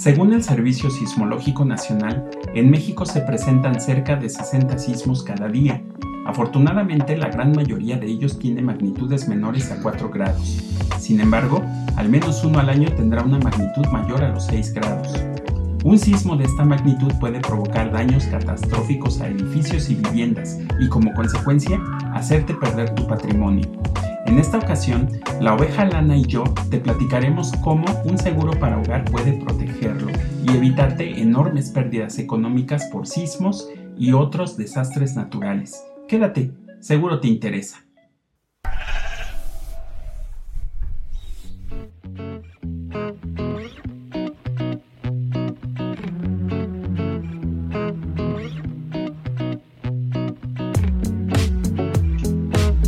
Según el Servicio Sismológico Nacional, en México se presentan cerca de 60 sismos cada día. Afortunadamente, la gran mayoría de ellos tiene magnitudes menores a 4 grados. Sin embargo, al menos uno al año tendrá una magnitud mayor a los 6 grados. Un sismo de esta magnitud puede provocar daños catastróficos a edificios y viviendas y como consecuencia hacerte perder tu patrimonio. En esta ocasión, la oveja lana y yo te platicaremos cómo un seguro para hogar puede protegerlo y evitarte enormes pérdidas económicas por sismos y otros desastres naturales. Quédate, seguro te interesa.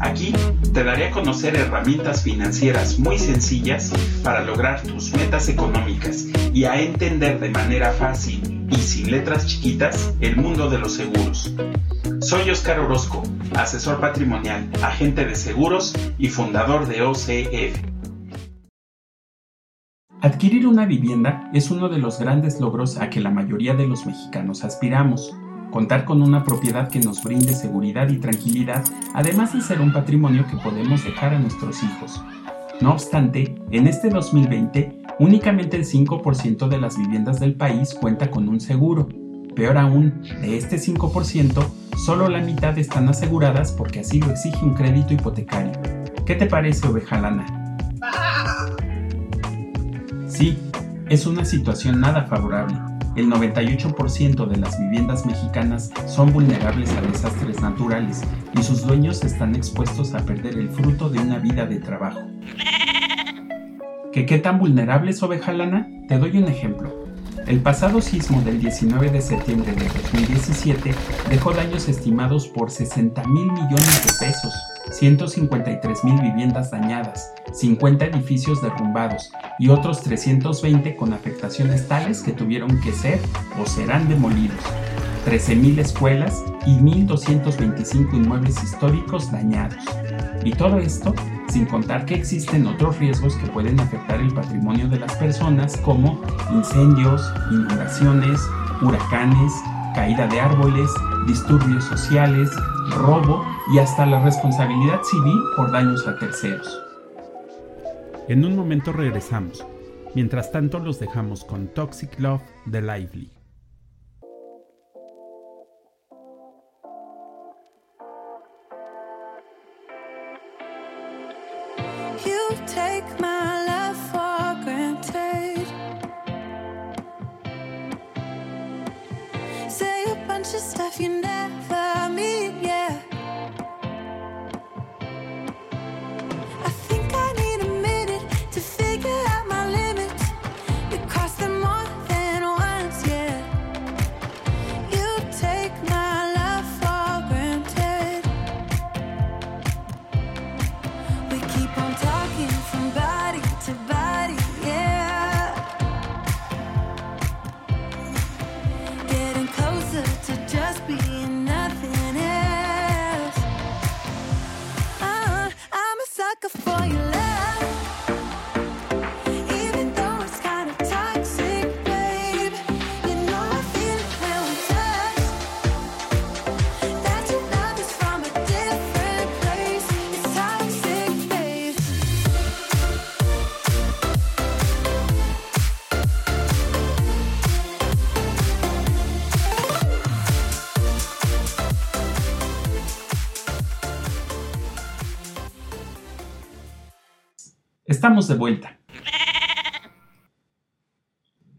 Aquí te daré a conocer herramientas financieras muy sencillas para lograr tus metas económicas y a entender de manera fácil y sin letras chiquitas el mundo de los seguros. Soy Oscar Orozco, asesor patrimonial, agente de seguros y fundador de OCF. Adquirir una vivienda es uno de los grandes logros a que la mayoría de los mexicanos aspiramos contar con una propiedad que nos brinde seguridad y tranquilidad, además de ser un patrimonio que podemos dejar a nuestros hijos. No obstante, en este 2020, únicamente el 5% de las viviendas del país cuenta con un seguro. Peor aún, de este 5%, solo la mitad están aseguradas porque así lo exige un crédito hipotecario. ¿Qué te parece, oveja lana? Sí, es una situación nada favorable el 98% de las viviendas mexicanas son vulnerables a desastres naturales y sus dueños están expuestos a perder el fruto de una vida de trabajo. ¿Qué, qué tan vulnerables, oveja lana? Te doy un ejemplo. El pasado sismo del 19 de septiembre de 2017 dejó daños estimados por 60 mil millones de pesos, 153 mil viviendas dañadas, 50 edificios derrumbados y otros 320 con afectaciones tales que tuvieron que ser o serán demolidos, 13 mil escuelas y 1.225 inmuebles históricos dañados. Y todo esto sin contar que existen otros riesgos que pueden afectar el patrimonio de las personas como incendios, inundaciones, huracanes, caída de árboles, disturbios sociales, robo y hasta la responsabilidad civil por daños a terceros. En un momento regresamos. Mientras tanto los dejamos con Toxic Love de Lively. Estamos de vuelta.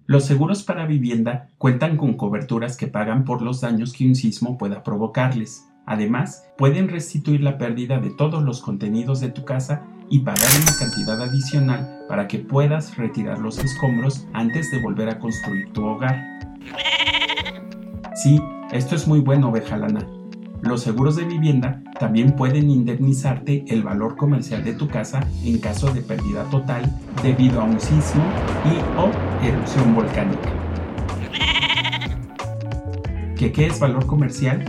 Los seguros para vivienda cuentan con coberturas que pagan por los daños que un sismo pueda provocarles. Además, pueden restituir la pérdida de todos los contenidos de tu casa y pagar una cantidad adicional para que puedas retirar los escombros antes de volver a construir tu hogar. Sí, esto es muy bueno, oveja. Los seguros de vivienda también pueden indemnizarte el valor comercial de tu casa en caso de pérdida total debido a un sismo y o erupción volcánica. ¿Qué, ¿Qué es valor comercial?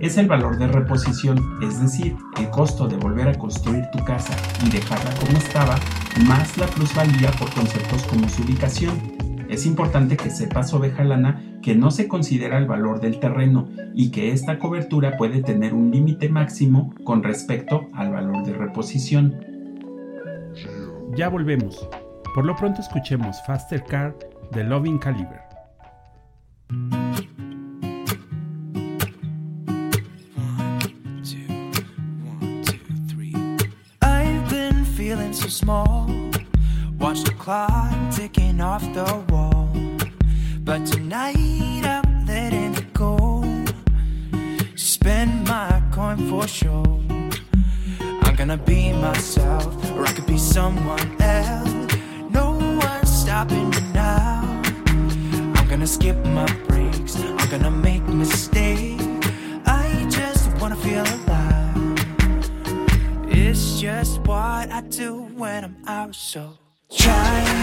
Es el valor de reposición, es decir, el costo de volver a construir tu casa y dejarla como estaba, más la plusvalía por conceptos como su ubicación, es importante que sepas, oveja lana, que no se considera el valor del terreno y que esta cobertura puede tener un límite máximo con respecto al valor de reposición. Ya volvemos. Por lo pronto escuchemos Faster Car de Loving Caliber. I've been feeling so small. Watch the clock ticking off the wall. But tonight I'm letting it go. Spend my coin for sure. I'm gonna be myself, or I could be someone else. No one's stopping me now. I'm gonna skip my breaks, I'm gonna make mistakes. I just wanna feel alive. It's just what I do when I'm out, so try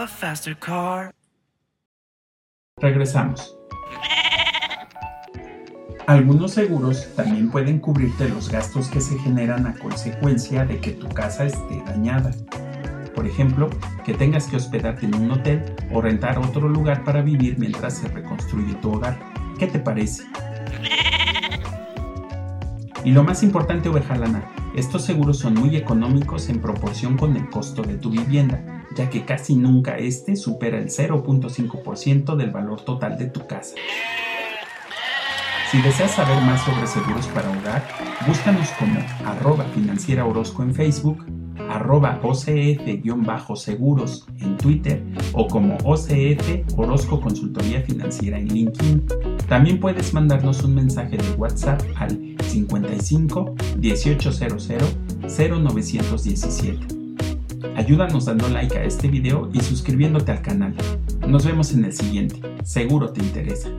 a faster car. Regresamos. Algunos seguros también pueden cubrirte los gastos que se generan a consecuencia de que tu casa esté dañada. Por ejemplo, que tengas que hospedarte en un hotel o rentar otro lugar para vivir mientras se reconstruye tu hogar. ¿Qué te parece? Y lo más importante, oveja lana, estos seguros son muy económicos en proporción con el costo de tu vivienda, ya que casi nunca este supera el 0.5% del valor total de tu casa. Si deseas saber más sobre seguros para hogar, búscanos como arroba financiera Orozco en Facebook, arroba OCF-seguros en Twitter o como OCF Orozco Consultoría Financiera en LinkedIn. También puedes mandarnos un mensaje de WhatsApp al 55 1800 0917. Ayúdanos dando like a este video y suscribiéndote al canal. Nos vemos en el siguiente, seguro te interesa.